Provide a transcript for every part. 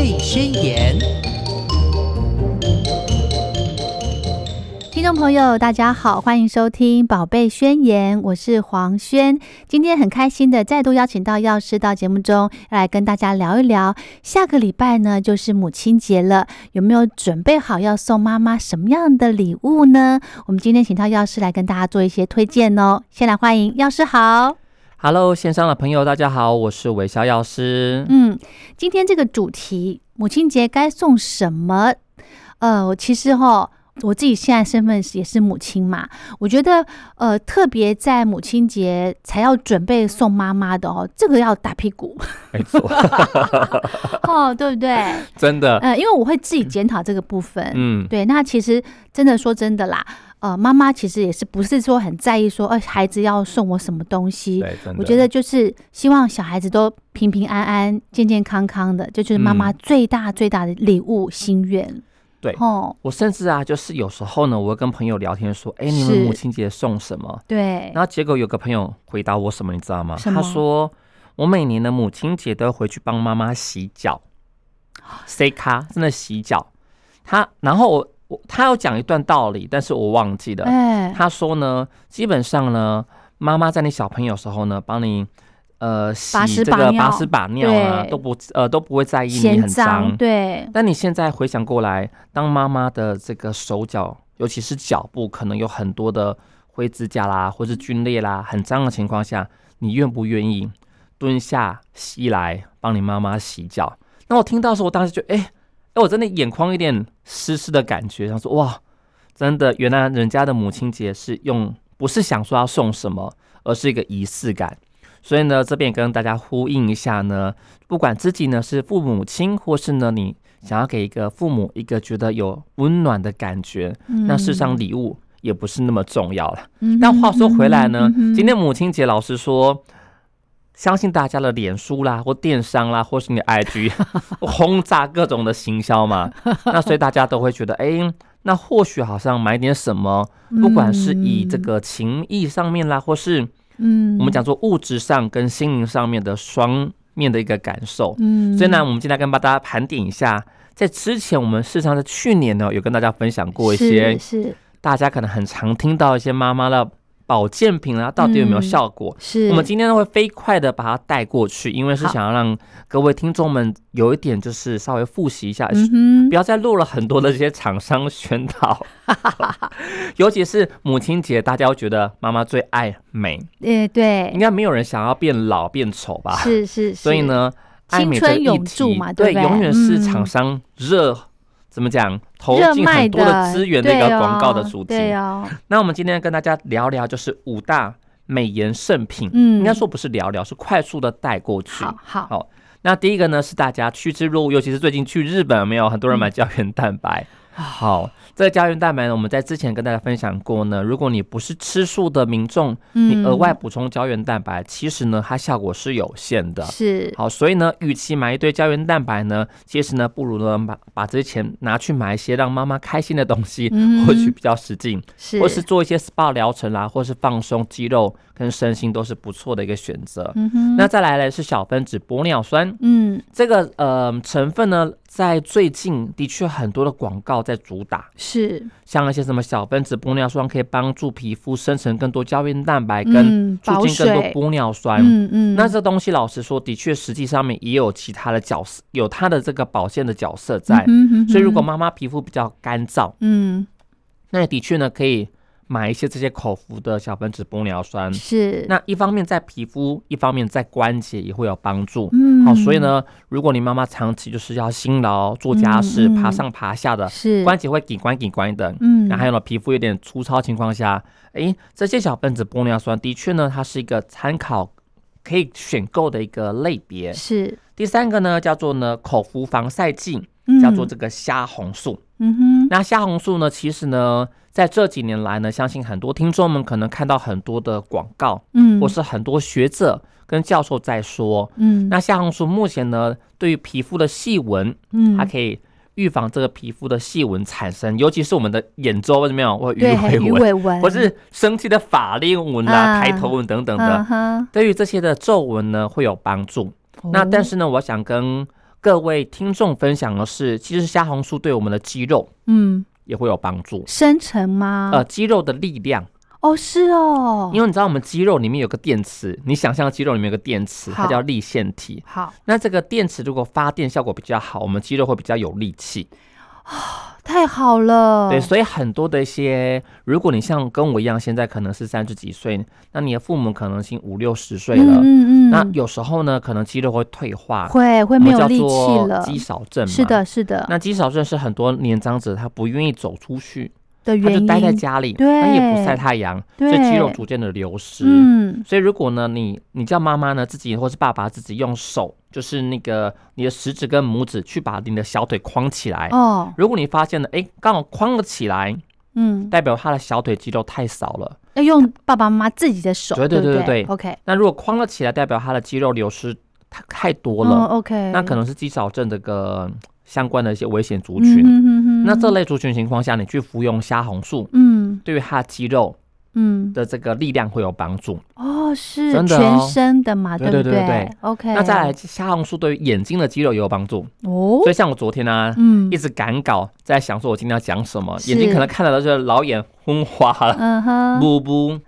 贝宣言》。听众朋友，大家好，欢迎收听《宝贝宣言》，我是黄轩。今天很开心的再度邀请到药师到节目中要来跟大家聊一聊。下个礼拜呢就是母亲节了，有没有准备好要送妈妈什么样的礼物呢？我们今天请到药师来跟大家做一些推荐哦。先来欢迎药师好，Hello，线上的朋友大家好，我是韦逍药师。嗯，今天这个主题母亲节该送什么？呃，我其实哈。我自己现在身份也是母亲嘛，我觉得呃，特别在母亲节才要准备送妈妈的哦，这个要打屁股，没错，哦，对不对？真的，呃，因为我会自己检讨这个部分，嗯，对，那其实真的说真的啦，呃，妈妈其实也是不是说很在意说，呃，孩子要送我什么东西？我觉得就是希望小孩子都平平安安、健健康康的，这就是妈妈最大最大的礼物心愿。对，我甚至啊，就是有时候呢，我会跟朋友聊天说：“哎，你们母亲节送什么？”对，然后结果有个朋友回答我什么，你知道吗？他说：“我每年的母亲节都要回去帮妈妈洗脚，C 卡真的洗脚。”他然后我我他要讲一段道理，但是我忘记了。他说呢，基本上呢，妈妈在你小朋友时候呢，帮你。呃，洗这个把屎把尿啊，都不呃都不会在意你很脏，对。但你现在回想过来，当妈妈的这个手脚，尤其是脚部，可能有很多的灰指甲啦，或是皲裂啦，很脏的情况下，你愿不愿意蹲下膝来帮你妈妈洗脚？那我听到时候，我当时就哎哎，我真的眼眶有点湿湿的感觉，想说哇，真的，原来人家的母亲节是用不是想说要送什么，而是一个仪式感。所以呢，这边跟大家呼应一下呢，不管自己呢是父母亲，或是呢你想要给一个父母一个觉得有温暖的感觉，那事实上礼物也不是那么重要了。但话说回来呢，今天母亲节，老实说，相信大家的脸书啦，或电商啦，或是你的 IG 轰炸各种的行销嘛，那所以大家都会觉得，哎，那或许好像买点什么，不管是以这个情谊上面啦，或是。嗯，我们讲说物质上跟心灵上面的双面的一个感受。嗯，所以呢，我们今天跟大家盘点一下，在之前我们事实上在去年呢，有跟大家分享过一些，是大家可能很常听到一些妈妈的。保健品啊，到底有没有效果？是我们今天会飞快的把它带过去，因为是想要让各位听众们有一点就是稍微复习一下，不要再录了很多的这些厂商宣导。尤其是母亲节，大家会觉得妈妈最爱美，诶，对，应该没有人想要变老变丑吧？是是，所以呢，青春永驻嘛，对，永远是厂商热。怎么讲？投进很多的资源的一个广告的主题。对哦。那我们今天跟大家聊聊，就是五大美颜圣品。嗯，应该说不是聊聊，是快速的带过去。好，好。那第一个呢，是大家趋之若鹜，尤其是最近去日本，没有很多人买胶原蛋白。好。这个胶原蛋白呢，我们在之前跟大家分享过呢。如果你不是吃素的民众，你额外补充胶原蛋白，其实呢，它效果是有限的。是好，所以呢，与其买一堆胶原蛋白呢，其实呢，不如呢把把这些钱拿去买一些让妈妈开心的东西，或许比较实际。是，或是做一些 SPA 疗程啦，或是放松肌肉跟身心都是不错的一个选择。嗯哼。那再来呢是小分子玻尿酸。嗯，这个呃成分呢。在最近的确很多的广告在主打，是像那些什么小分子玻尿酸可以帮助皮肤生成更多胶原蛋白，跟促进更多玻尿酸。嗯嗯，那这东西老实说，的确实际上面也有其他的角色，有它的这个保健的角色在。嗯哼所以如果妈妈皮肤比较干燥，嗯，那的确呢可以。买一些这些口服的小分子玻尿酸，是那一方面在皮肤，一方面在关节也会有帮助。嗯，好，所以呢，如果你妈妈长期就是要辛劳做家事、爬上爬下的，是关节会紧关紧关的。嗯，然后还有呢，皮肤有点粗糙情况下，哎，这些小分子玻尿酸的确呢，它是一个参考可以选购的一个类别。是第三个呢，叫做呢口服防晒剂，叫做这个虾红素。嗯哼，那虾红素呢，其实呢。在这几年来呢，相信很多听众们可能看到很多的广告，嗯，或是很多学者跟教授在说，嗯，那虾红素目前呢，对于皮肤的细纹，嗯，它可以预防这个皮肤的细纹产生，尤其是我们的眼周怎么样，或鱼尾纹，或是生气的法令纹啊、抬头纹等等的，对于这些的皱纹呢会有帮助。那但是呢，我想跟各位听众分享的是，其实虾红素对我们的肌肉嗯，也会有帮助。生成吗？呃，肌肉的力量，哦，是哦，因为你知道我们肌肉里面有个电池，你想象肌肉里面有个电池，它叫立线体。好，那这个电池如果发电效果比较好，我们肌肉会比较有力气。太好了，对，所以很多的一些，如果你像跟我一样，现在可能是三十几岁，那你的父母可能已经五六十岁了。嗯嗯嗯，那有时候呢，可能肌肉会退化，会会没有力气了，做肌少症嘛。是。的，是的，那肌少症是很多年长者他不愿意走出去，的原因，他就待在家里，对他也不晒太阳，所对以肌肉逐渐的流失。嗯，所以如果呢，你你叫妈妈呢自己或是爸爸自己用手，就是那个你的食指跟拇指去把你的小腿框起来。哦，如果你发现了，哎，刚好框了起来，嗯，代表他的小腿肌肉太少了。要用爸爸妈妈自己的手，对对对对对？对，OK，那如果框了起来，代表他的肌肉流失太太多嗯了，，OK，那可能是肌少症这个相关的一些危险族群。嗯哼那这类族群情况下，你去服用虾红素，嗯。对于他的肌肉嗯，的这个力量会有帮助。哦，是真的全哦身的嘛，对不对？对对对？OK，那再来，虾红素对于眼睛的肌肉也有帮助。哦。所，以像我昨天呢、嗯。一直赶稿，在想说我今天要讲什么，眼睛可能看到的就是老眼昏花了，嗯哼，不不，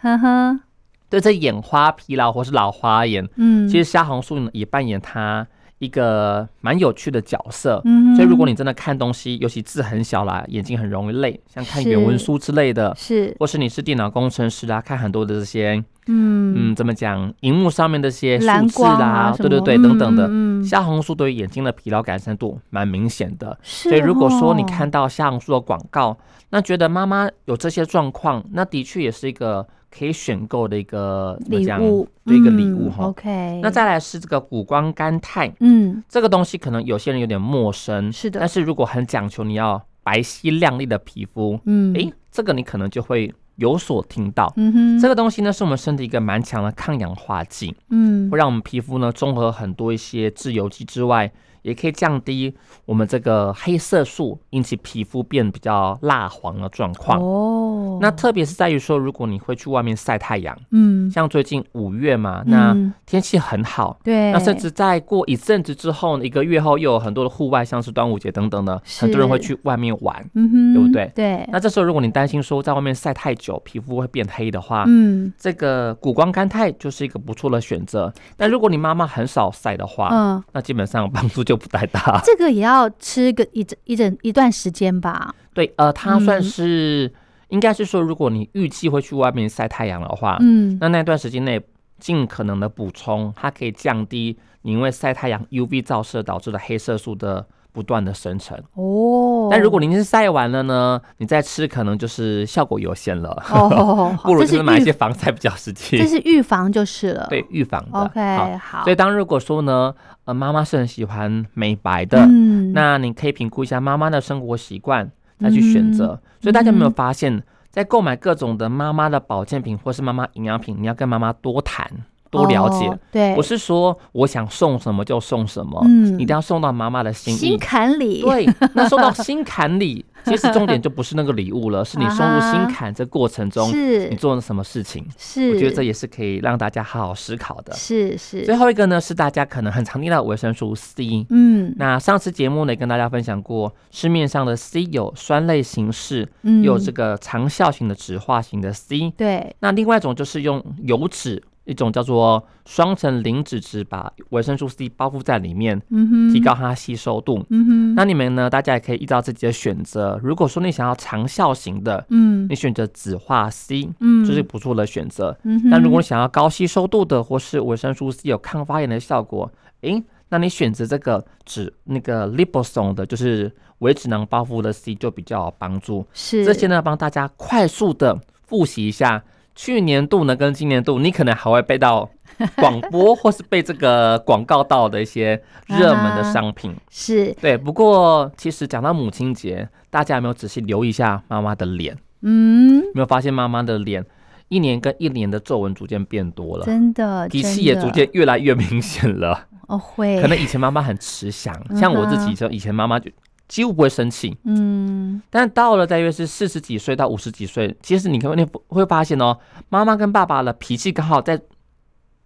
对这眼花疲劳或是老花眼，嗯，其实虾红素呢也扮演它一个蛮有趣的角色。嗯，所以如果你真的看东西，尤其字很小啦，眼睛很容易累，像看原文书之类的，是，或是你是电脑工程师啦，看很多的这些，嗯。嗯，怎么讲，荧幕上面的这些数字啦，对对对，等等的。虾红素对于眼睛的疲劳改善度蛮明显的，是所以如果说你哦。看到虾红素的广告，那觉得妈妈有这些状况，那的确也是一个可以选购的一个礼物，对一个礼物嗯哈。OK，那再来是这个谷胱甘肽，嗯，这个东西可能有些人有点陌生，是的。但是如果很讲求你要白皙亮丽的皮肤，嗯，诶，这个你可能就会有所听到。嗯哼，这个东西呢，是我们身体一个蛮强的抗氧化剂，嗯。会让我们皮肤呢综合很多一些自由基之外，也可以降低我们这个黑色素引起皮肤变比较蜡黄的状况。哦，那特别是在于说，如果你会去外面晒太阳，嗯，像最近五月嘛，那嗯天气很好，对，那甚至在过一阵子之后，一个月后又有很多的户外，像是端午节等等的，很多人会去外面玩。嗯哼，对不对？对，那这时候，如果你担心说在外面晒太久，皮肤会变黑的话，嗯。这个谷胱甘肽就是一个不错的选择。但如果你妈妈很少晒的话，嗯，那基本上帮助就不太大。这个也要吃个一整一整一段时间吧？对，呃，它算嗯是、应该是说，如果你预计会去外面晒太阳的话，嗯，那那段时间内尽可能的补充，它可以降低你因为晒太阳 UV 照射导致的黑色素的不断的生成。哦，但如果您是晒完了呢，你再吃可能就是效果有限了，哦，不如就是买一些防晒比较实际。这是预防就是了，对预防的。，OK，好，好，所以当如果说呢，呃，妈妈是很喜欢美白的，嗯，那你可以评估一下妈妈的生活习惯，再去选择。嗯所以大家有没有嗯发现，在购买各种的妈妈的保健品或是妈妈营养品，你要跟妈妈多谈、多了解，哦对，不是说我想送什么就送什么，嗯一定要送到妈妈的心心。坎里，对，那送到心坎里，其实重点就不是那个礼物了，是你送入心坎这过程中，是你做了什么事情。是，我觉得这也是可以让大家好好思考的。是是，最后一个呢，是大家可能很常听到的维生素 C。嗯那上次节目呢，跟大家分享过，市面上的 C 有酸类形式，嗯有这个长效型的酯化型的 C。对，那另外一种就是用油脂，一种叫做双层磷脂质，把维生素 C 包覆在里面，嗯哼，提高它吸收度。嗯哼，那你们呢，大家也可以依照自己的选择。如果说你想要长效型的，嗯你选择酯化 C，嗯，这是不错的选择。嗯哼，那如果你想要高吸收度的，或是维生素 C 有抗发炎的效果，诶，那你选择这个脂那个 liposome 的，就是微脂囊包覆的 C 就比较有帮助。是这些呢，帮大家快速的复习一下。去年度呢，跟今年度，你可能还会背到 广播，或是被这个广告到的一些热门的商品。是对，不过其实讲到母亲节，大家有没有仔细留意一下妈妈的脸？嗯，有没有发现妈妈的脸一年跟一年的皱纹逐渐变多了？真的，脾气也逐渐越来越明显了。哦会，可能以前妈妈很慈祥，嗯像我自己就以前妈妈就几乎不会生气，嗯但到了大约是四十几岁到五十几岁，其实你可能会会发现哦，妈妈跟爸爸的脾气刚好在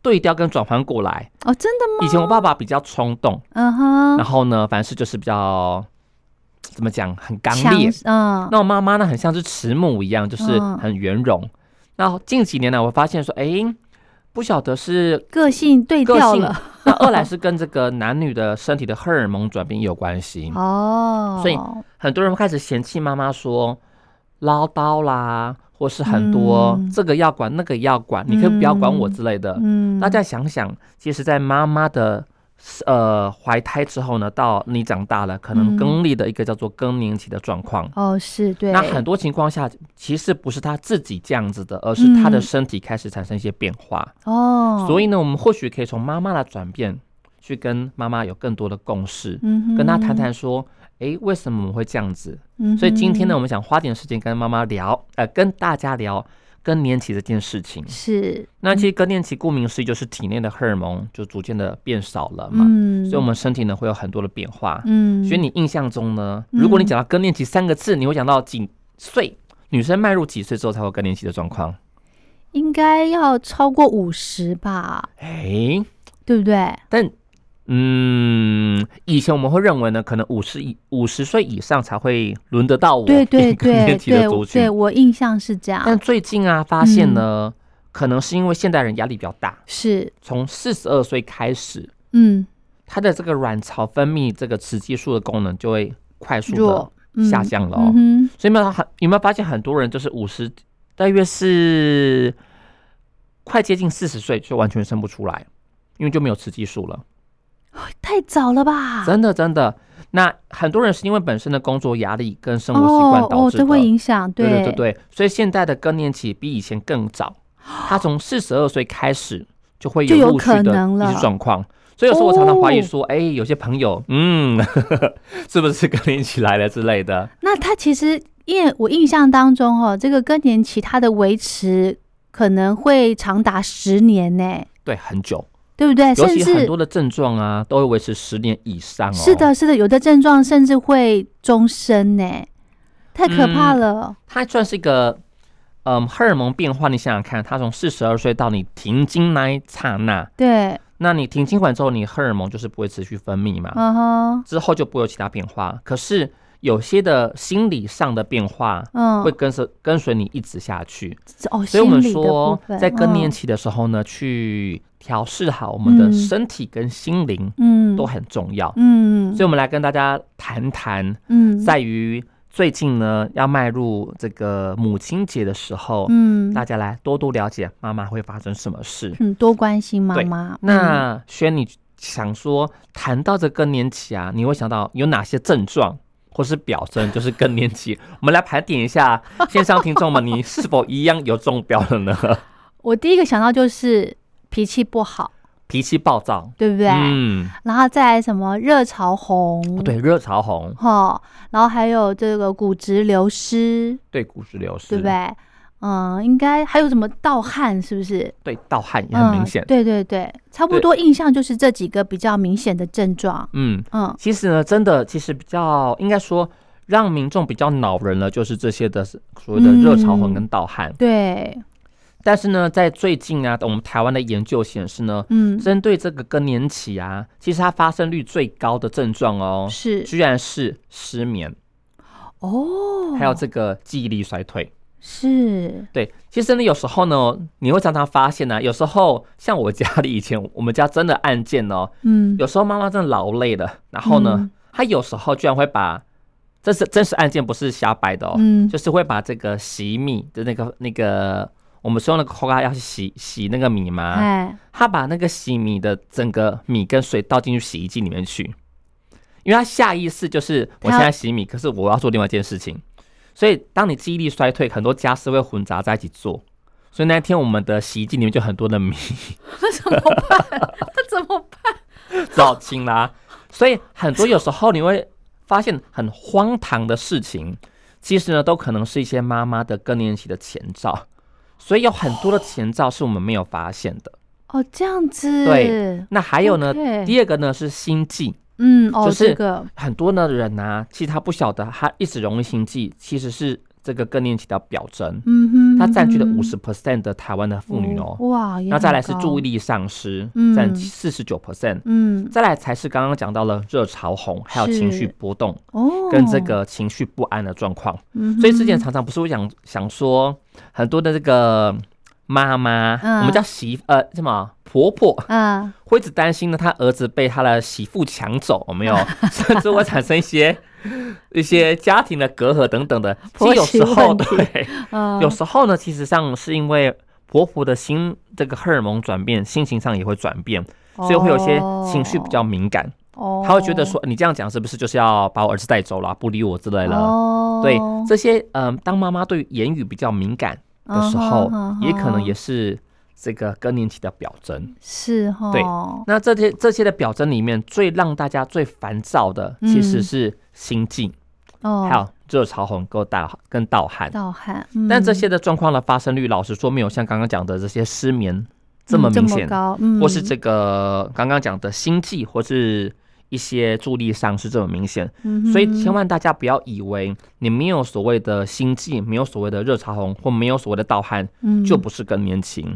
对调跟转换过来。哦，真的吗？以前我爸爸比较冲动，嗯哼然，后呢，凡事就是比较怎么讲，很刚烈。嗯，那我妈妈呢，很像是慈母一样，就是嗯很圆融。那近几年来，我发现说，哎，不晓得是个性对调了，那二来是跟这个男女的身体的荷尔蒙转变有关系。哦，所以很多人开始嫌弃妈妈说唠叨啦，或是很多嗯。这个要管那个要管，你可以不要管我之类的。嗯，大家想想，其实，在妈妈的呃怀胎之后呢，到你长大了，可能嗯经历的一个叫做更年期的状况。哦是对，那很多情况下，其实不是他自己这样子的，而是他的嗯身体开始产生一些变化。哦，所以呢，我们或许可以从妈妈的转变，去跟妈妈有更多的共识，嗯跟她谈谈说，诶，为什么我们会这样子？嗯，所以今天呢，我们想花点时间跟妈妈聊，呃，跟大家聊更年期这件事情。是那其实更年期顾名思义就是体内的荷尔蒙就逐渐的变少了嘛，嗯，所以我们身体呢会有很多的变化。嗯，所以你印象中呢，嗯如果你讲到更年期三个字，你会讲到几岁？女生迈入几岁之后才会有更年期的状况？应该要超过五十吧，诶，对不对？但嗯，以前我们会认为呢，可能五十以五十岁以上才会轮得到我对对对对对。我印象是这样，但最近啊，发现呢，可能是因为现代人压力比较大，是从四十二岁开始，嗯他的这个卵巢分泌这个雌激素的功能就会快速的下降了哦。所以有没有很有没有发现很多人就是五十，大约是快接近四十岁就完全生不出来，因为就没有雌激素了。太早了吧？真的真的。那很多人是因为本身的工作压力跟生活习惯导致的，这会影响，对对对对对，所以现在的更年期比以前更早，他从四十二岁开始就会有陆续可的一些状况。所以有时候我常常怀疑哦说，哎、有些朋友，嗯，是不是更年期来了之类的？那他其实，因为我印象当中哦，这个更年期它的维持可能会长达十年呢，对，很久，对不对？尤甚至其很多的症状啊，都会维持十年以上哦。是，的，是的，有的症状甚至会终身呢，太可怕了。它算是一个。嗯，荷尔蒙变化，你想想看，它从四十二岁到你停经那一刹那，对，那你停经完之后，你荷尔蒙就是不会持续分泌嘛，嗯哼，之后就不会有其他变化。可是有些的心理上的变化嗯，会跟随跟随你一直下去，哦，所以我们说在更年嗯期的时候呢，去调试好我们的嗯。身体跟心灵嗯。都很重要。嗯。所以，我们来跟大家谈谈，嗯。在于最近呢要迈入这个母亲节的时候，嗯。大家来多多了解妈妈会发生什么事。嗯多关心妈妈。嗯。那轩，你想说谈到这更年期啊，你会想到有哪些症状或是表征，就是更年期？我们来盘点一下线上听众们，你是否一样有中标了呢？我第一个想到就是脾气不好，脾气暴躁，对不对？嗯，然后再来什么热潮红，对，热潮红，哈，然后还有这个骨质流失，对，骨质流失，对不？对？嗯，应该还有什么盗汗，是不是？对，盗汗也很明显嗯。。对对对，差不多印象就是这几个比较明显的症状。嗯，嗯其实呢，真的，其实比较应该说。让民众比较恼人了，就是这些的所谓的热潮红跟盗汗。对，但是呢，在最近啊，我们台湾的研究显示呢，嗯，针对这个更年期啊，其实它发生率最高的症状哦，是居然是失眠，哦，还有这个记忆力衰退。是。对，其实呢，有时候呢，你会常常发现呢、有时候像我家里以前，我们家真的案件哦，嗯，有时候妈妈真的劳累了，然后呢，嗯。她有时候居然会把，这是真实案件，不是瞎掰的哦，嗯。就是会把这个洗米的那个那个，我们说那个扣嘎要去洗洗那个米嘛，哎，他把那个洗米的整个米跟水倒进去洗衣机里面去，因为他下意识就是我现在洗米，可是我要做另外一件事情，所以当你记忆力衰退，很多家事会混杂在一起做，所以那天我们的洗衣机里面就很多的米，那怎么办？那怎么办？只好清啦。所以很多有时候你会发现很荒唐的事情，其实呢都可能是一些妈妈的更年期的前兆，所以有很多的前兆是我们没有发现的。哦，这样子，对，那还有呢第二个呢是心悸。嗯，哦，就是这个，很多的人啊，其实他不晓得，他一直容易心悸，其实是这个更年期的表征，嗯哼，它占据了五十 percent 的台湾的妇女哦。哇，也那再来是注意，力丧失，嗯。占四十九 percent。嗯，再来才是刚刚讲到了热潮红，还有情绪波动哦，跟这，个情绪不安的状况。嗯所以之前常常不是会想想说，很多的这个妈妈，嗯。我们叫媳呃什么？婆婆，嗯，会一直担心呢，她儿子被她的媳妇抢走，有没有？甚至会产生一些一些家庭的隔阂等等的。其婆实有时候对，呃有时候呢，其实上是因为婆婆的心这个荷尔蒙转变，心情上也会转变，所以会有些情绪比较敏感。哦，她会觉得说，你这样讲是不是就是要把我儿子带走了，不理我之类的？哦，对这些，嗯、当妈妈对于言语比较敏感的时候，也可能也是这个更年期的表征。是哈，对那这些这些的表征里面，最让大家最烦躁的其实嗯是心悸，哦，还有热潮红跟大跟盗汗。盗汗，但这嗯些的状况的发生率，老实说没有像刚刚讲的这些失眠这么嗯明显，或是这个刚刚讲的心悸，或是一些注意力上是这么明显。嗯，所以千万大家不要以为你没有所谓的心悸，没有所谓的热潮红，或没有所谓的盗汗，嗯就不是更年期。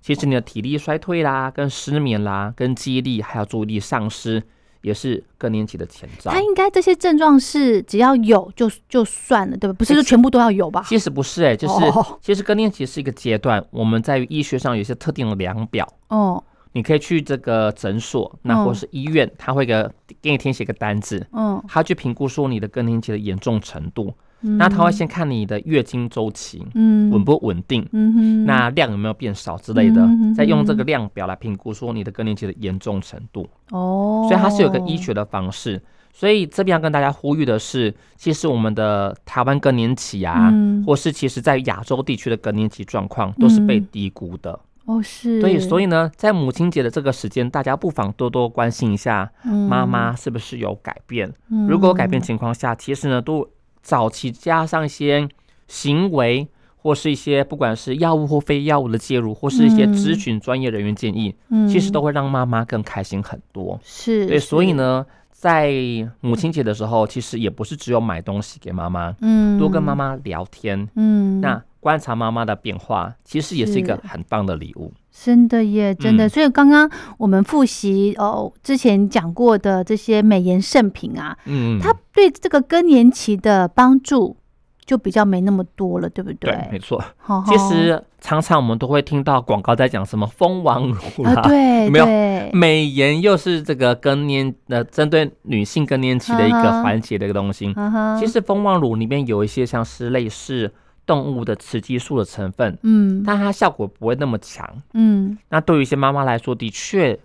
其实你的体力衰退啦，跟失眠啦，跟记忆力还有注意力丧失，也是更年期的前兆他。应该这些症状是只要有就就算了，对吧？不是说全部都要有吧？其实不是哎、就是、哦其实更年期是一个阶段，我们在于医学上有一些特定的量表，哦，你可以去这个诊所，那嗯或是医院，他会给给你填写个单子，嗯，他去评估说你的更年期的严重程度。嗯那他会先看你的月经周期嗯稳不稳定，嗯哼，那量有没有变少之类的嗯，再用这个量表来评估说你的更年期的严重程度。哦，所以它是有个医学的方式。所以这边要跟大家呼吁的是，其实我们的台湾更年期啊，嗯或是其实在亚洲地区的更年期状况都是被嗯低估的。哦是，对，所以呢，在母亲节的这个时间，大家不妨多多关心一下妈妈是不是有改变。嗯。如果有改变情况下，其实呢，都早期加上一些行为。或是一些不管是药物或非药物的介入，或是一些嗯。咨询专业人员建议，嗯。其实都会让妈妈更开心很多。是对，所以，呢，在母亲节的时候，其实也不是只有买东西给妈妈，嗯，多跟妈，妈聊天，嗯，那观察妈妈的变化，其实也是一个很棒的礼物。真的耶，真的。嗯所以刚刚我们复习哦，之前讲过的这些美颜圣品啊，嗯，它对这个更年期的帮助就比较没那么多了，对不对，没错。好其实常常我们都会听到广告在讲什么蜂王乳啦，啊，对，有没有？美颜又是这个更年呃针对女性更年期的一个环节的一个东西。其实蜂王乳里面有一些像是类似动物的雌激素的成分，嗯。但它效果不会那么强。嗯。那对于一些妈妈来说，的确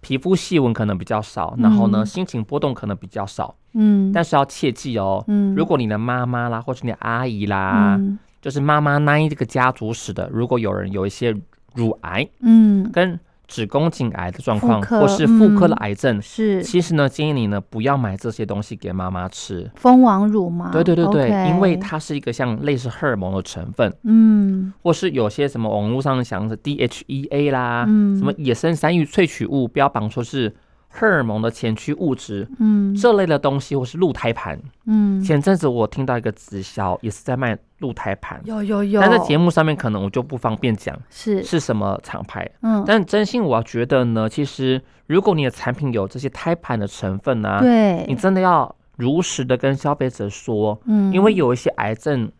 皮肤细纹可能比较少，然后呢嗯心情波动可能比较少，嗯，但是要切记哦，嗯。如果你的妈妈啦，或是你的阿姨啦，嗯。就是妈妈那一这个家族史的，如果有人有一些乳癌嗯。跟子宫颈癌的状况，或是妇科的嗯癌症，是其实呢，建议你呢不要买这些东西给妈妈吃。蜂王乳吗？对对对对因为它是一个像类似荷尔蒙的成分，嗯或是有些什么网络上想的 DHEA 啦，嗯什么野生山芋萃取物，标榜说是荷尔蒙的前驱物质，嗯。这类的东西，或是鹿胎盘。嗯，前阵子我听到一个直销也是在卖鹿胎盘，有有有，但在节目上面可能我就不方便讲是。是什么厂牌。嗯。但真心我觉得呢，其实如果你的产品有这些胎盘的成分呢、对，你真的要如实的跟消费者说，嗯。因为有一些癌症、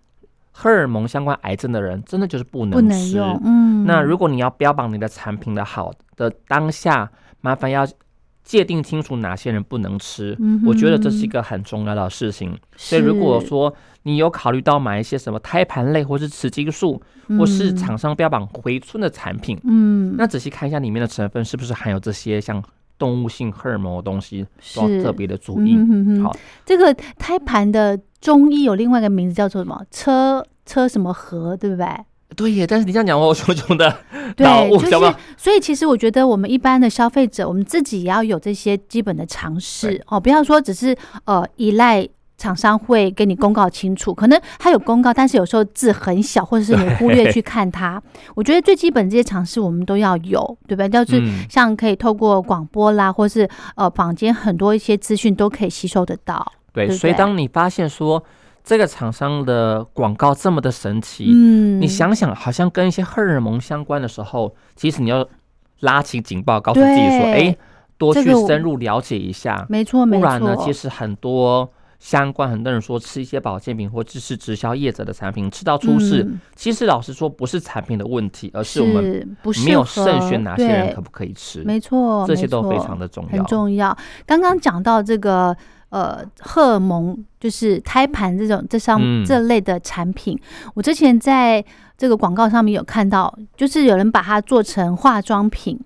荷尔蒙相关癌症的人，真的就是不不能吃。能，嗯，那如果你要标榜你的产品的好的当下，麻烦要界定清楚哪些人不能吃。嗯我觉得这是一个很重要的事情。所以如果说你有考虑到买一些什么胎盘类，或是雌激素，或是嗯厂商标榜回春的产品，嗯，那仔细看一下里面的成分是不是含有这些像动物性荷尔蒙的东西，都要特别的注意。嗯哼哼好，这个胎盘的中医有另外一个名字叫做什么？车车什么核，对不对？对耶，但是你这样讲，我熊熊的脑对，雾，就是？所以其实我觉得我们一般的消费者，我们自己也要有这些基本的常识哦，不要说只是呃依赖。厂商会给你公告清楚，可能它有公告，但是有时候字很小，或者是你忽略去看它。我觉得最基本这些常识我们都要有，对吧？就是嗯像可以透过广播啦，或是呃坊间很多一些资讯都可以吸收得到。对，对对所以当你发现说这个厂商的广告这么的神奇，嗯，你想想，好像跟一些荷尔蒙相关的时候，其实你要拉起警报，告诉自己说，对哎，多去深入了解一下，没错没错，不然呢，其实很多。相关很多人说吃一些保健品或者是直销业者的产品吃到出事，嗯其实老实说不是产品的问题，而是我们没有合慎选哪些人可不可以吃，没错，这些都非常的重要。很重要。刚刚讲到这个呃荷尔蒙，就是胎盘这种这上、嗯这类的产品，我之前在这个广告上面有看到，就是有人把它做成化妆品。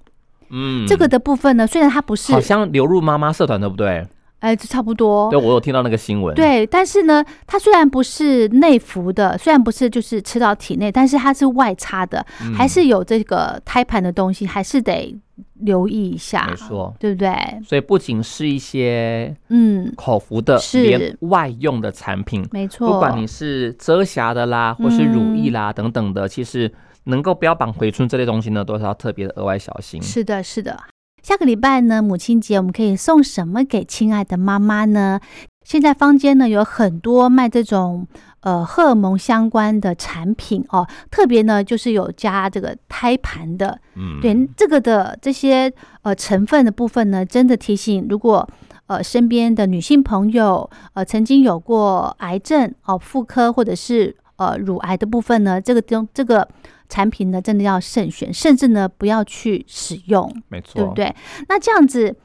嗯，这个的部分呢，虽然它不是好，像流入妈妈社团，对不对？哎，就差不多对，。我有听到那个新闻。，对，但是呢，它虽然不是内服的，虽然不是就是吃到体内，但是它是外擦的，嗯还是有这个胎盘的东西，还是得留意一下，没错。对不对？所以不仅是一些嗯，口服的，是连外用的产品，没错。不管你是遮瑕的啦，或是乳液啦、等等的，其实能够标榜回春这类东西呢，都是要特别的额外小心。是的，是的。下个礼拜呢，母亲节我们可以送什么给亲爱的妈妈呢？现在坊间呢有很多卖这种呃荷尔蒙相关的产品哦，特别呢就是有加这个胎盘的，嗯，对这个的这些呃成分的部分呢，真的提醒，如果呃身边的女性朋友呃曾经有过癌症哦、妇科或者是呃乳癌的部分呢，这个东这个产品呢，真的要慎选，甚至呢不要去使用，没错，对不？对？那这样子。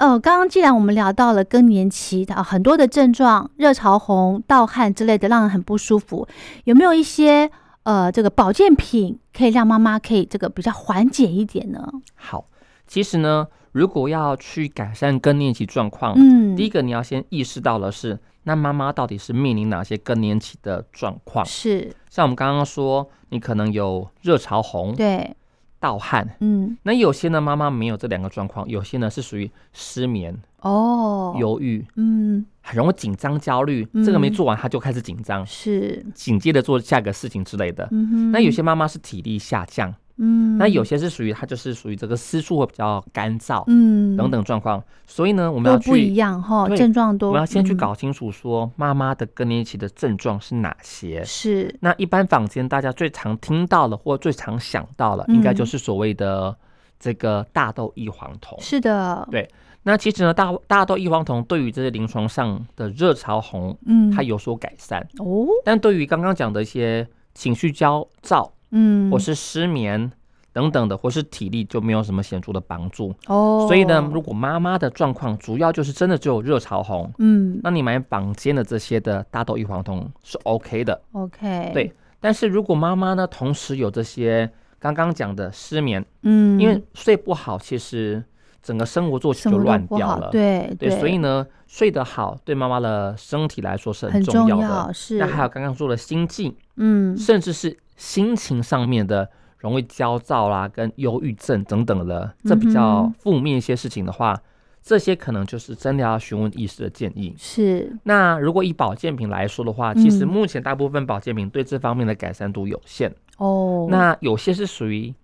呃，刚刚既然我们聊到了更年期的、呃很多的症状，热潮红、盗汗之类的，让人很不舒服，有没有一些呃这个保健品可以让妈妈可以这个比较缓解一点呢？好，其实呢，如果要去改善更年期状况，嗯，第一个你要先意识到的是，那妈妈到底是面临哪些更年期的状况？是像我们刚刚说，你可能有热潮红、对，盗汗，嗯，那有些呢妈妈没有这两个状况，有些呢是属于失眠、哦，，忧郁，嗯，很容易紧张、焦虑，这个没做完他就开始紧张，是，紧接着做下个事情之类的。嗯哼，那有些妈妈是体力下降，嗯，那有些是属于它就是属于这个私处会比较干燥嗯。等等状况，所以呢，我们要都不一样哈，对症状多我们要先去嗯。搞清楚说妈妈的更年期的症状是哪些。是，那一般坊间大家最常听到的或最常想到的，嗯。应该就是所谓的这个大豆异黄酮。是的，对那其实呢，大大豆异黄酮对于这些临床上的热潮红，嗯，它有所改善，哦，但对于刚刚讲的一些情绪焦躁嗯，或是失眠等等的，或是体力就没有什么显著的帮助。哦，所以呢，如果妈妈的状况主要就是真的只有热潮红，嗯。那你买坊间的这些的大豆异黄酮是 OK 的。，OK，对，但是如果妈妈呢，同时有这些刚刚讲的失眠，嗯，因为睡不好，其实整个生活作息就乱掉了。对对，所以呢，睡得好对妈妈的身体来说是很重要的。要，是，那还有刚刚说的心境，嗯，甚至是心情上面的容易焦躁啦、跟忧郁症等等的，这比嗯较负面一些事情的话，这些可能就是真的要询问医师的建议。是，那如果以保健品来说的话，其实嗯目前大部分保健品对这方面的改善度有限。哦，那有些是属于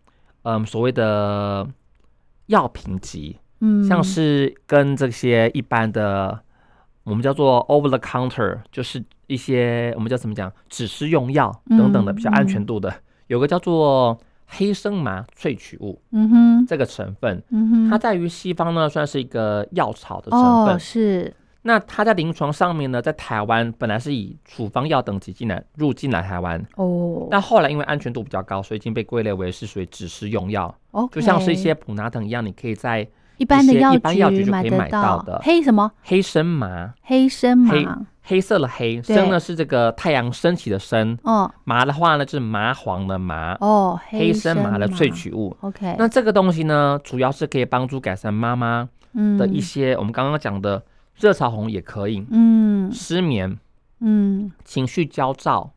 嗯所谓的药品级，嗯，像是跟这些一般的我们叫做 over the counter，就是一些我们叫怎么讲只是用药等等的嗯比较安全度的，有个叫做黑生麻萃取物嗯哼，这个成分，嗯哼，它在于西方呢算是一个药草的成分。哦，是，那它在临床上面呢，在台湾本来是以处方药等级进来入进来台湾，哦，但后来因为安全度比较高，所以已经被归类为是属于指示用药，OK，就像是一些普拿疼一样，你可以在一般的药一般药局就可以买到。的。黑什么？黑生麻，黑生麻，黑色的黑，对。生呢是这个太阳升起的升，哦。麻的话呢就是麻黄的麻，哦，黑生麻的萃取物。，OK，那这个东西呢，主要是可以帮助改善妈妈嗯。的一些，我们刚刚讲的热潮红也可以，嗯。失眠、嗯，情绪焦躁、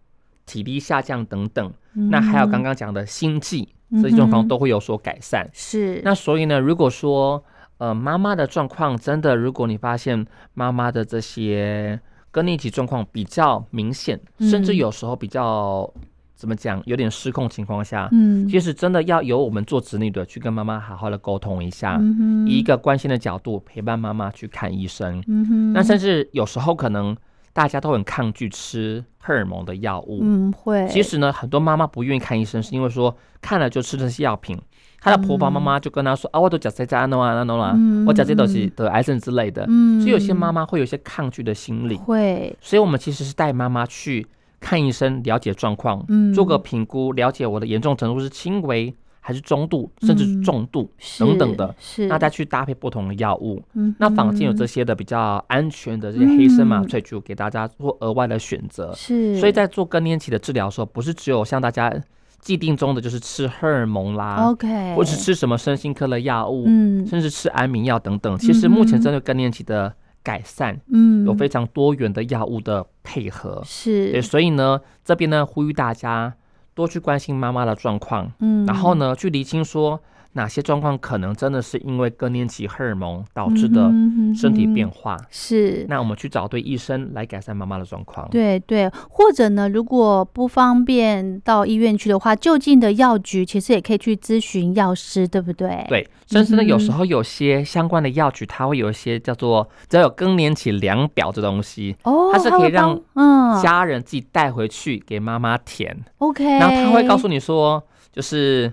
体力下降等等。嗯。那还有刚刚讲的心悸，嗯这些状况都会有所改善。是。那所以呢，如果说呃妈妈的状况真的，如果你发现妈妈的这些更年期状况比较明显，甚至嗯有时候比较怎么讲，有点失控情况下，嗯，其实真的要由我们做子女的去跟妈妈好好的沟通一下，嗯以一个关心的角度陪伴妈妈去看医生。嗯哼，那甚至有时候可能大家都很抗拒吃荷尔蒙的药物。嗯，会。其实呢，很多妈妈不愿意看医生，是因为说看了就吃这些药品。她的婆婆妈妈就跟她说：“啊，我都讲这家弄啊那弄啊，我讲这东西得癌症之类的。”所以有些妈妈会有一些抗拒的心理。会。所以我们其实是带妈妈去看医生，了解状况，做个评估，了解我的严重程度是轻微。还是中度，甚至重度等等的，是那再去搭配不同的药物。嗯，那坊间有这些的比较安全的这些黑森麻醉，就给大家做额外的选择。是，所以在做更年期的治疗的时候，不是只有像大家既定中的就是吃荷尔蒙啦，OK，或是吃什么身心科的药物，嗯，甚至吃安眠药等等。其实目前针对更年期的改善，嗯，有非常多元的药物的配合。是，对，所以呢，这边呢呼吁大家。多去关心妈妈的状况，嗯，然后呢，去厘清说。哪些状况可能真的是因为更年期荷尔蒙导致的身体变化？是，那我们去找对医生来改善妈妈的状况。对对，或者呢，如果不方便到医院去的话，就近的药局其实也可以去咨询药师，对不对？对，甚至呢，有时候有些相关的药局，它会有一些叫做只要有更年期量表这东西，哦，它是可以让嗯家人自己带回去给妈妈填。OK，然后他会告诉你说，就是。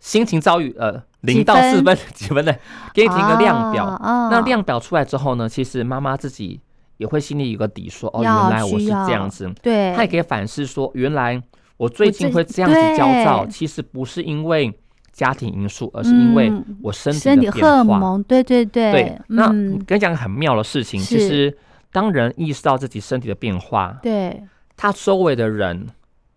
心情遭遇呃零到四分几分的，给你填个量表。那量表出来之后呢，其实妈妈自己也会心里有个底，说哦，原来我是这样子。对，她也可以反思说，原来我最近会这样子焦躁，其实不是因为家庭因素，而是因为我身体的荷尔蒙。对对对。对，那跟你讲个很妙的事情，其实当人意识到自己身体的变化，对，他周围的人。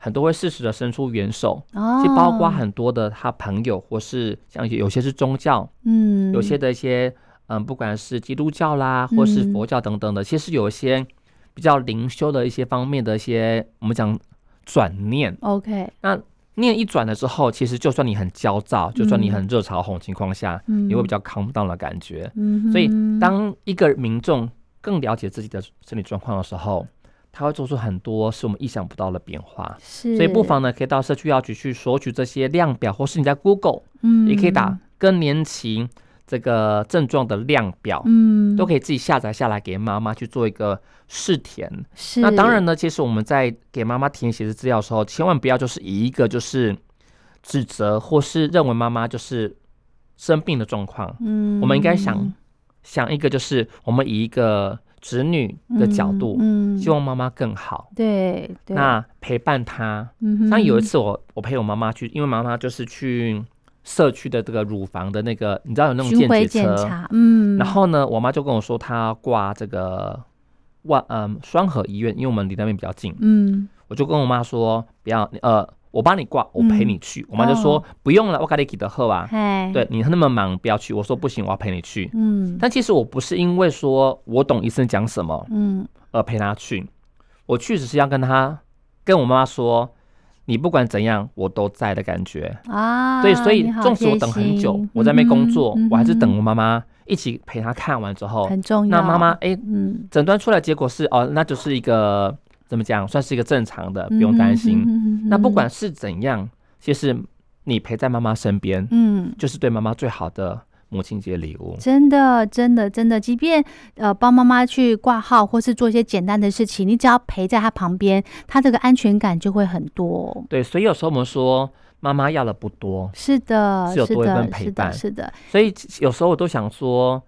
很多会适时的伸出援手，就包括很多的他朋友，或是像有些是宗教，嗯，有些的一些，嗯，不管是基督教啦，或是佛教等等的，其实有一些比较灵修的一些方面的一些，我们讲转念，OK，那念一转了之后，其实就算你很焦躁，就算你很热潮红情况下，你会比较 calm down 的感觉，嗯，所以当一个民众更了解自己的身体状况的时候。他会做出很多是我们意想不到的变化，是，所以不妨呢，可以到社区药局去索取这些量表，或是你在 Google，嗯，也可以打更年期这个症状的量表，嗯，都可以自己下载下来给妈妈去做一个试填。是，那当然呢，其实我们在给妈妈填写的资料的时候，千万不要就是以一个就是指责或是认为妈妈就是生病的状况，嗯，我们应该想想一个就是我们以一个。子女的角度，嗯，希望妈妈更好，对，那陪伴她。像有一次，我我陪我妈妈去，因为妈妈就是去社区的这个乳房的那个，你知道有那种健检车，嗯，然后呢，我妈就跟我说，她挂这个万嗯双河医院，因为我们离那边比较近，嗯，我就跟我妈说，不要呃。我帮你挂，我陪你去。我妈就说不用了，我给你给的喝啊。对你那么忙，不要去。我说不行，我要陪你去。嗯，但其实我不是因为说我懂医生讲什么，嗯，而陪他去。我去只是要跟他跟我妈妈说，你不管怎样，我都在的感觉啊。对，所以纵使我等很久，我在那边工作，我还是等我妈妈一起陪她看完之后，很重要。那妈妈哎，嗯，诊断出来结果是哦，那就是一个。怎么讲，算是一个正常的，不用担心。那不管是怎样，其实你陪在妈妈身边，嗯，就是对妈妈最好的母亲节礼物。真的，真的，真的，即便呃帮妈妈去挂号，或是做一些简单的事情，你只要陪在她旁边，她这个安全感就会很多。对，所以有时候我们说，妈妈要的不多，是的，是有多一份陪伴，是的。所以有时候我都想说。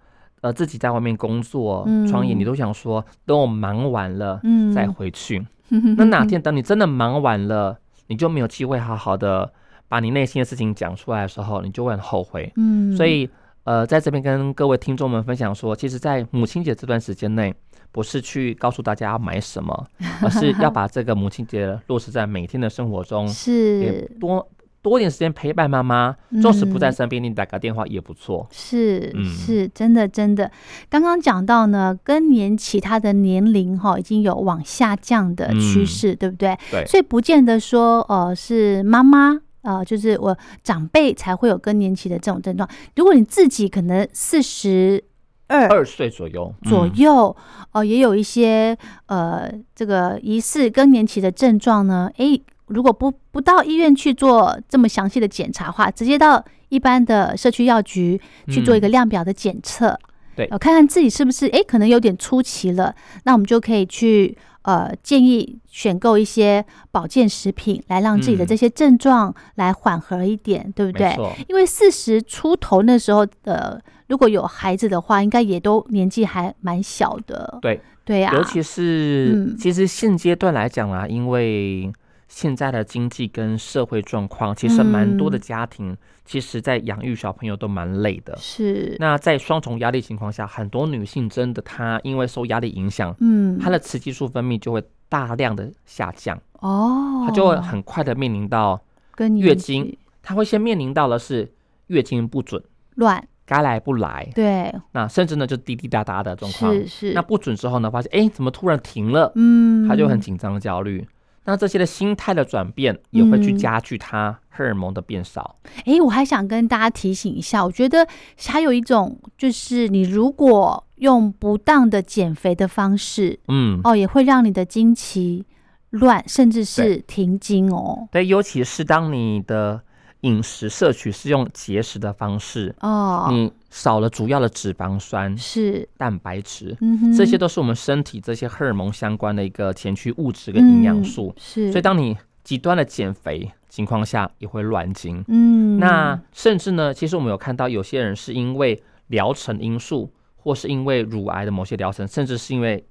呃，自己在外面工作、创业，你都想说等我忙完了再回去。那哪天等你真的忙完了，你就没有机会好好的把你内心的事情讲出来的时候，你就会很后悔。嗯，所以呃，在这边跟各位听众们分享说，其实，在母亲节这段时间内，不是去告诉大家要买什么，而是要 把这个母亲节落实在每天的生活中，是多。多点时间陪伴妈妈，纵使不在身边，你打个电话也不错。是，是真的，真的。刚刚讲到呢，更年期它的年龄哈已经有往下降的趋势，对不对？对。所以不见得说，呃，是妈妈，呃，就是我长辈才会有更年期的这种症状。如果你自己可能四十二二岁左右左右，哦，也有一些呃这个疑似更年期的症状呢，哎。如果不不到医院去做这么详细的检查的话，直接到一般的社区药局去做一个量表的检测，对。呃，看看自己是不是诶可能有点出奇了，那我们就可以去呃建议选购一些保健食品，来让自己的嗯这些症状来缓和一点，对不对？因为四十出头那时候呃，如果有孩子的话，应该也都年纪还蛮小的。对。对呀、尤其是、嗯。其实现阶段来讲啊，因为现在的经济跟社会状况，其实蛮多的嗯。家庭，其实在养育小朋友都蛮累的。是。那在双重压力情况下，很多女性真的她因为受压力影响，嗯，她的雌激素分泌就会大量的下降，哦，她就会很快的面临到，跟月经。她会先面临到的是月经不准，乱，该来不来，对，那甚至呢就滴滴答答的状况。是是，那不准之后呢，发现哎怎么突然停了，嗯，她就很紧张焦虑。那这些的心态的转变也会去嗯加剧它荷尔蒙的变少。哎，我还想跟大家提醒一下，我觉得还有一种就是，你如果用不当的减肥的方式，嗯，哦，也会让你的经期乱，甚至是停经哦。对，尤其是当你的饮食摄取是用节食的方式，哦，你少了主要的脂肪酸、是，蛋白质，嗯哼，这些都是我们身体这些荷尔蒙相关的一个前驱物质跟营养素嗯。是，所以，当你极端的减肥情况下，也会乱经。嗯，那甚至呢，其实我们有看到有些人是因为疗程因素，或是因为乳癌的某些疗程，甚至是因为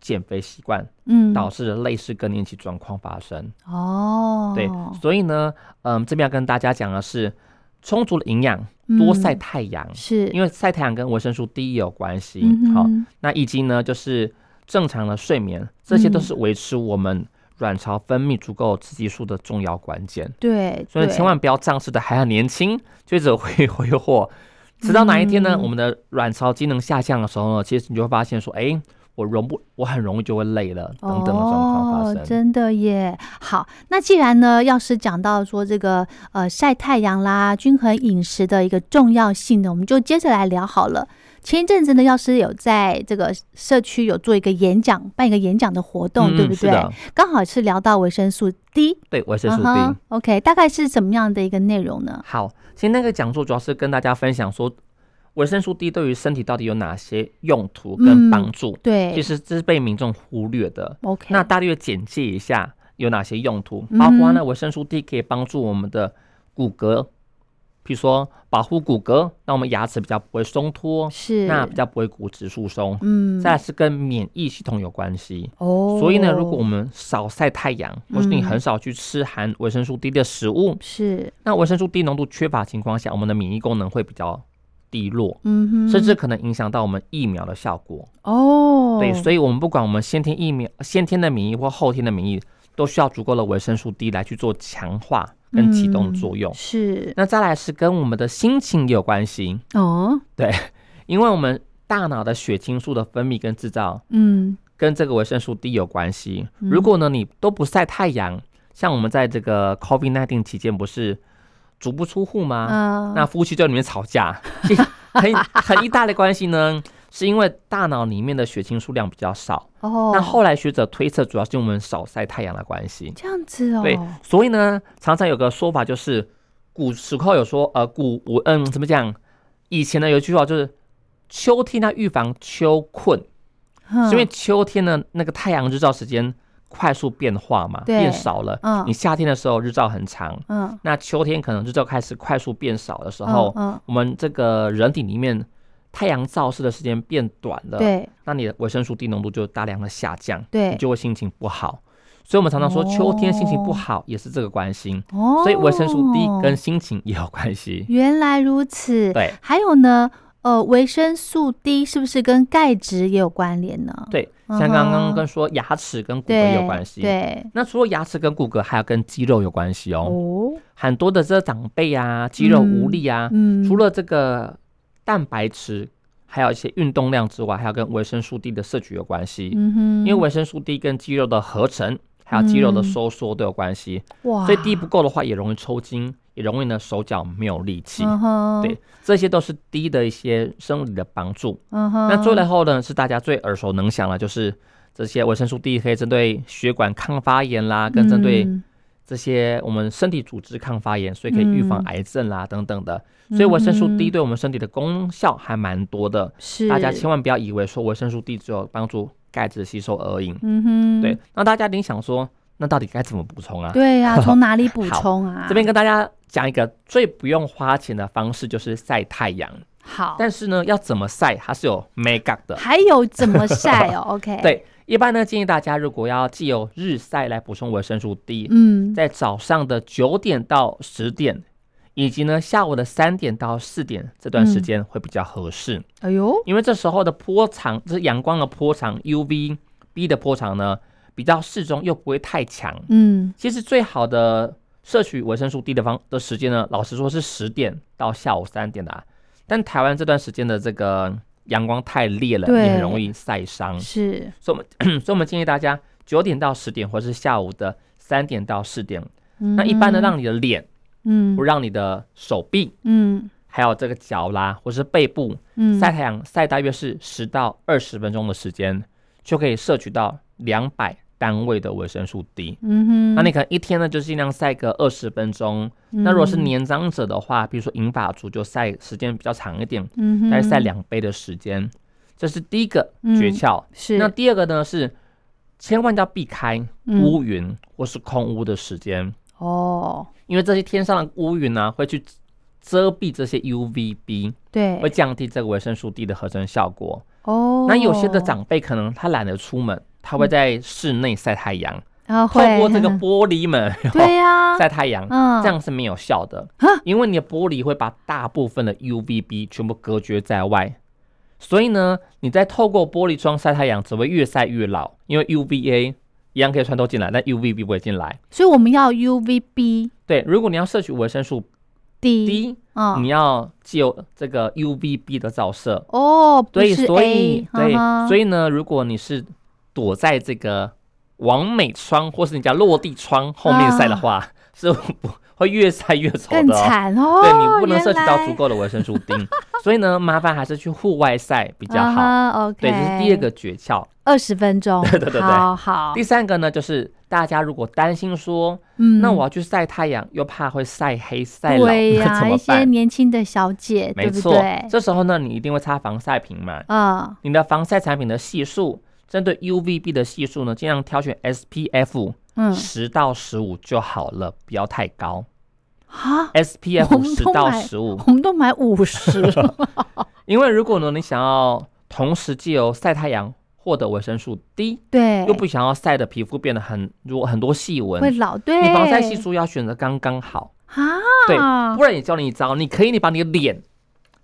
减肥习惯嗯。导致了类似更年期状况发生。哦，对，所以呢，嗯，这边要跟大家讲的是，充足的营养，多晒嗯太阳，是，因为晒太阳跟维生素 D 有关系。好，那以及呢，就是正常的睡眠，这些都嗯。是维持我们卵巢分泌足够雌激素的重要关键。对，所以千万不要仗势的还很年轻，就一直挥挥霍，直到哪一天呢，嗯。我们的卵巢机能下降的时候呢，其实你就会发现说，哎，我容不，我很容易就会累了，等等的状况发哦，生。真的耶。好，那既然呢，要是讲到说这个呃晒太阳啦、均衡饮食的一个重要性呢，我们就接着来聊好了。前一阵子呢，药师有在这个社区有做一个演讲，办一个演讲的活动，嗯对不对？刚好是聊到维生素 D，对，维生素 D。OK，大概是怎么样的一个内容呢？好，其实那个讲座主要是跟大家分享说，维生素 D 对于身体到底有哪些用途跟帮助。对，其实这是被民众忽略的。OK，那大略简介一下有哪些用途，嗯包括呢，维生素 D 可以帮助我们的骨骼，比如说保护骨骼，让我们牙齿比较不会松脱，是那比较不会骨质疏松。嗯，再来是跟免疫系统有关系。哦，所以呢，如果我们少晒太阳，或是你嗯很少去吃含维生素 D 的食物，是那维生素 D 浓度缺乏情况下，我们的免疫功能会比较低落，嗯哼，甚至可能影响到我们疫苗的效果。哦，对，所以我们不管我们先天疫苗、先天的免疫或后天的免疫，都需要足够的维生素 D 来去做强化跟启动作用。嗯是。那再来是跟我们的心情也有关系，哦，对因为我们大脑的血清素的分泌跟制造嗯。跟这个维生素 D 有关系。嗯。如果呢你都不晒太阳，像我们在这个 COVID-19 期间不是足不出户吗？啊，那夫妻就在里面吵架，很很一大的关系呢，是因为大脑里面的血清数量比较少。哦，那后来学者推测，主要是我们少晒太阳的关系。这样子哦，对，所以呢，常常有个说法就是，古时候有说，呃，古我嗯怎么讲？以前呢有一句话就是，秋天要预防秋困，哼是因为秋天呢那个太阳日照时间快速变化嘛，变少了。嗯你夏天的时候日照很长，嗯那秋天可能日照开始快速变少的时候，嗯我们这个人体里面太阳照射的时间变短了，嗯，对那你的维生素 D 浓度就大量的下降，对你就会心情不好。所以我们常常说秋天心情不哦好也是这个关系，哦，所以维生素 D 跟心情也有关系。原来如此，对还有呢，呃，维生素 D 是不是跟钙质也有关联呢？对，嗯像刚刚跟说牙齿跟骨骼，有关系，对，那除了牙齿跟骨骼，还有跟肌肉有关系哦。哦，很多的这长辈啊，肌肉无力啊，嗯，除了这个蛋白质，还有一些运动量之外，还有跟维生素 D 的摄取有关系。嗯哼，因为维生素 D 跟肌肉的合成，还有肌肉的嗯。收缩都有关系，哇，所以低不够的话，也容易抽筋，也容易呢手脚没有力气。对，这些都是低的一些生理的帮助。嗯哼，那最后呢，是大家最耳熟能详的，就是这些维生素 D 可以针对血管抗发炎啦，跟针对嗯。这些我们身体组织抗发炎，所以可以预防嗯。癌症啦、等等的。所以维生素 D 嗯对我们身体的功效还蛮多的，是。大家千万不要以为说维生素 D 只有帮助钙质吸收而已。嗯哼，对，那大家一定想说，那到底该怎么补充啊？对呀、从哪里补充啊？这边跟大家讲一个最不用花钱的方式，就是晒太阳。好，但是呢，要怎么晒，它是有 make up 的。还有怎么晒哦？OK，，对，一般呢建议大家如果要既有日晒来补充维生素 D，、嗯，在早上的九点到十点，以及呢下午的三点到四点这段时间会比较合适，哎呦，因为这时候的波长，就是阳光的波长 UVB 的波长呢比较适中，又不会太强。嗯，其实最好的摄取维生素 D 的方的时间呢，老实说是十点到下午三点的、啊。但台湾这段时间的这个阳光太烈了，对也很容易晒伤，是，所以我们 所以我们建议大家九点到十点，或是下午的三点到四点。嗯那一般呢，让你的脸，嗯。不让你的手臂，嗯。还有这个脚啦，或是背部嗯。晒太阳，晒大约是十到二十分钟的时间，就可以摄取到两百单位的维生素 D。嗯哼，那你可能一天呢，就尽量晒个二十分钟。那如果是嗯，年长者的话，比如说银发族，就晒时间比较长一点，嗯哼，大概晒两倍的时间。这是第一个诀窍。是，那第二个呢是，千万要避开嗯。乌云或是空屋的时间，哦，因为这些天上的乌云呢、会去遮蔽这些 UVB，对。会，降低这个维生素 D 的合成效果。哦，那有些的长辈可能他懒得出门，他会在室内晒太阳，透过这个玻璃门对呀，晒太阳，嗯，这样是没有效的。啊，因为你的玻璃会把大部分的 UVB 全部隔绝在外，所以呢，你在透过玻璃窗晒太阳，只会越晒越老，因为 UVA 一样可以穿透进来，但 UVB 不会进来。所以我们要 UVB 对，如果你要摄取维生素 D，D，嗯。你，要借由这个 UVB 的照射，哦，不对，是所以对，所以呢，如果你是躲在这个完美窗或是你家落地窗后面晒的话，是不会越晒越丑的哦。惨哦，对你不能摄取到足够的维生素 D，所以呢，麻烦还是去户外晒比较好。对，这是第二个诀窍。二十分钟，对对对对好好第，三个呢，就是大家如果担心说，嗯那我要去晒太阳，又怕会晒黑晒老，对呀、那 怎么一些办？年轻的小姐，没错对，？这时候呢，你一定会擦防晒品嘛。嗯，你的防晒产品的系数，针对 UVB 的系数呢，尽量挑选 SPF 嗯十到十五就好了，不要太高。啊，SPF 们十到十五，我们都买五十。了，因为如果呢你想要同时借由晒太阳获得维生素 D，对，又不想要晒的皮肤变得很如果很多细纹，会老，对，你防晒系数要选择刚刚好。啊，对，不然也教你一招，你可以你把你的脸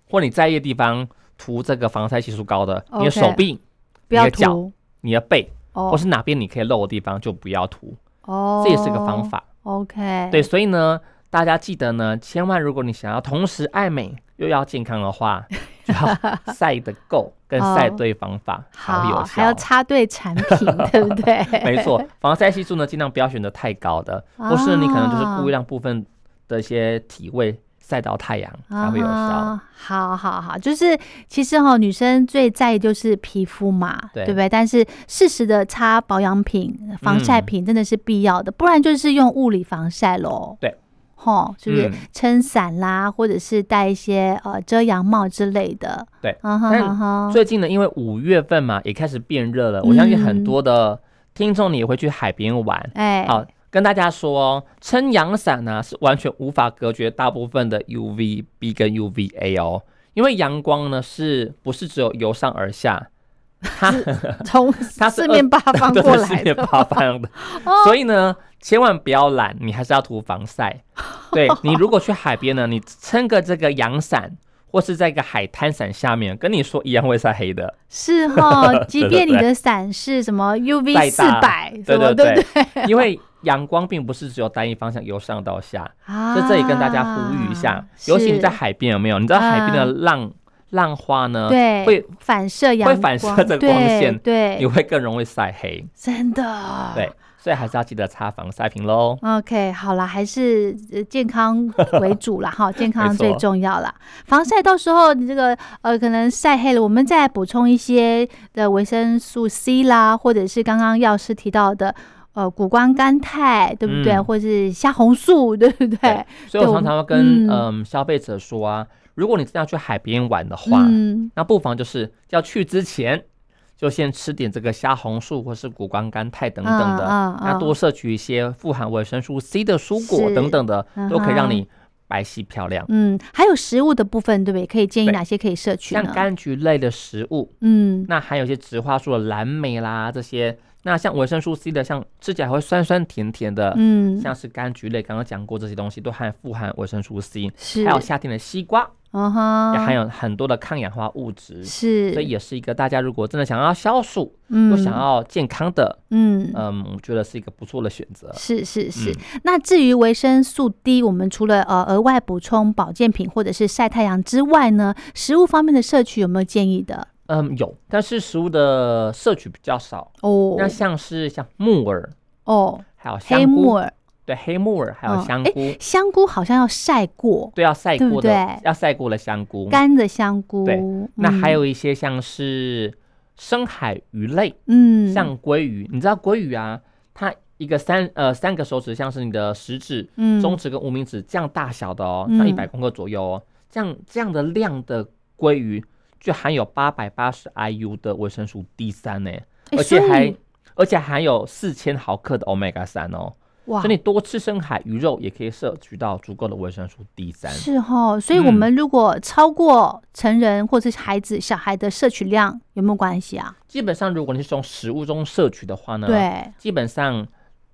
或你在意的地方涂这个防晒系数高的，你的手臂、你的脚你的背，哦，或是哪边你可以露的地方就不要涂，哦，这也是个方。法。OK，对，，所以呢，大家记得呢，千万如果你想要同时爱美又要健康的话，就要晒得够，跟晒对方法才会有还要效。插对产品，对不对？没错，防晒系数呢，尽量不要选择太高的，或是你可能就是啊故意让部分的一些体位晒到太阳才会有效。啊好好好，就是其实哈、女生最在意就是皮肤嘛，对不对？但是适时的擦保养品、防晒嗯品真的是必要的，不然就是用物理防晒喽。对。吼，是不是嗯。撑伞啦，或者是戴一些呃遮阳帽之类的？对。但最近呢，因为五月份嘛，也开始变热了，我相信很嗯多的听众你也会去海边玩。哎，好，跟大家说哦，撑阳伞呢是完全无法隔绝大部分的 UVB 跟 UVA 哦，因为阳光呢是不是只有由上而下，它 从它四面八方 过来的，四面八方的，哦所以呢，千万不要懒，你还是要涂防晒。对你如果去海边呢，你撑个这个阳伞。或是在一个海滩伞下面，跟你说一样会晒黑的，是哈，即便你的伞是什么 UV 四百，对对对不对？因为阳光并不是只有单一方向，由上到下。啊在这里跟大家呼吁一下，尤其你在海边有没有？你知道海边的浪、浪花呢，啊对会反射阳光，会反射这光线对，你对会更容易晒黑。真的对，所以还是要记得擦防晒品喽。OK，好了，还是呃健康为主啦，哈，健康最重要了。防晒到时候你这个呃可能晒黑了，我们再补充一些的维生素 C 啦，或者是刚刚药师提到的呃谷胱甘肽，对不对？嗯或是虾红素，对不对？对，所以我常常会跟嗯嗯消费者说啊，如果你真的要去海边玩的话，嗯，那不妨就是要去之前。就先吃点这个虾红素或是谷胱甘肽等等的，那多摄取一些富含维生素 C 的蔬果等等的，嗯都可以让你白皙漂亮。嗯，还有食物的部分，对不对？可以建议哪些可以摄取呢？像柑橘类的食物，嗯。那还有一些植化素的蓝莓啦这些，那像维生素 C 的，像吃起来会酸酸甜甜的，嗯，像是柑橘类，刚刚讲过这些东西都含富含维生素 C，是，还有夏天的西瓜，嗯哼，也含有很多的抗氧化物质，是，所以也是一个大家如果真的想要消暑嗯又想要健康的，嗯。嗯，我觉得是一个不错的选择。是是是，嗯那至于维生素 D，我们除了呃额外补充保健品或者是晒太阳之外呢，食物方面的摄取有没有建议的？嗯，有，但是食物的摄取比较少。哦那像是像木耳，哦，还有黑香菇，木耳、对，黑木耳还有香菇，香菇好像要晒过，对，要晒过的，对要晒过的香菇。干的香菇。对那还嗯有一些像是深海鱼类，嗯，像鲑鱼，你知道鲑鱼啊，它一个三呃三个手指，像是你的食指、嗯。中指跟无名指这样大小的哦，嗯。像一百公克左右哦，这样这样的量的鲑鱼，就含有八百八十 IU 的维生素 D 三呢，而且还而且含有四千毫克的 Omega 三哦，哇所以你多吃深海鱼肉也可以摄取到足够的维生素 D 三。是哦，所以我嗯们如果超过成人或者是孩子小孩的摄取量，有没有关系啊？基本上，如果你是从食物中摄取的话呢，，对，基本上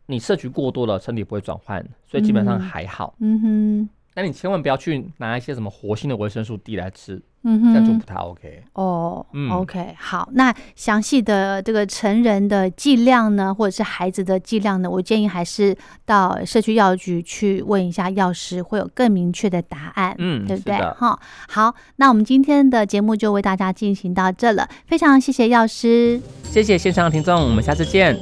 你摄取过多了，身体不会转换，所以基本上嗯还好。嗯哼，那你千万不要去拿一些什么活性的维生素 D 来吃，嗯哼这样就不，太 OK。哦、嗯 o k 好，那详细的这个成人的剂量呢，或者是孩子的剂量呢，我建议还是到社区药局去问一下药师，会有更明确的答案。嗯，对不对？哈，好，那我们今天的节目就为大家进行到这了，非常谢谢药师。谢谢现场的听众，我们下次见。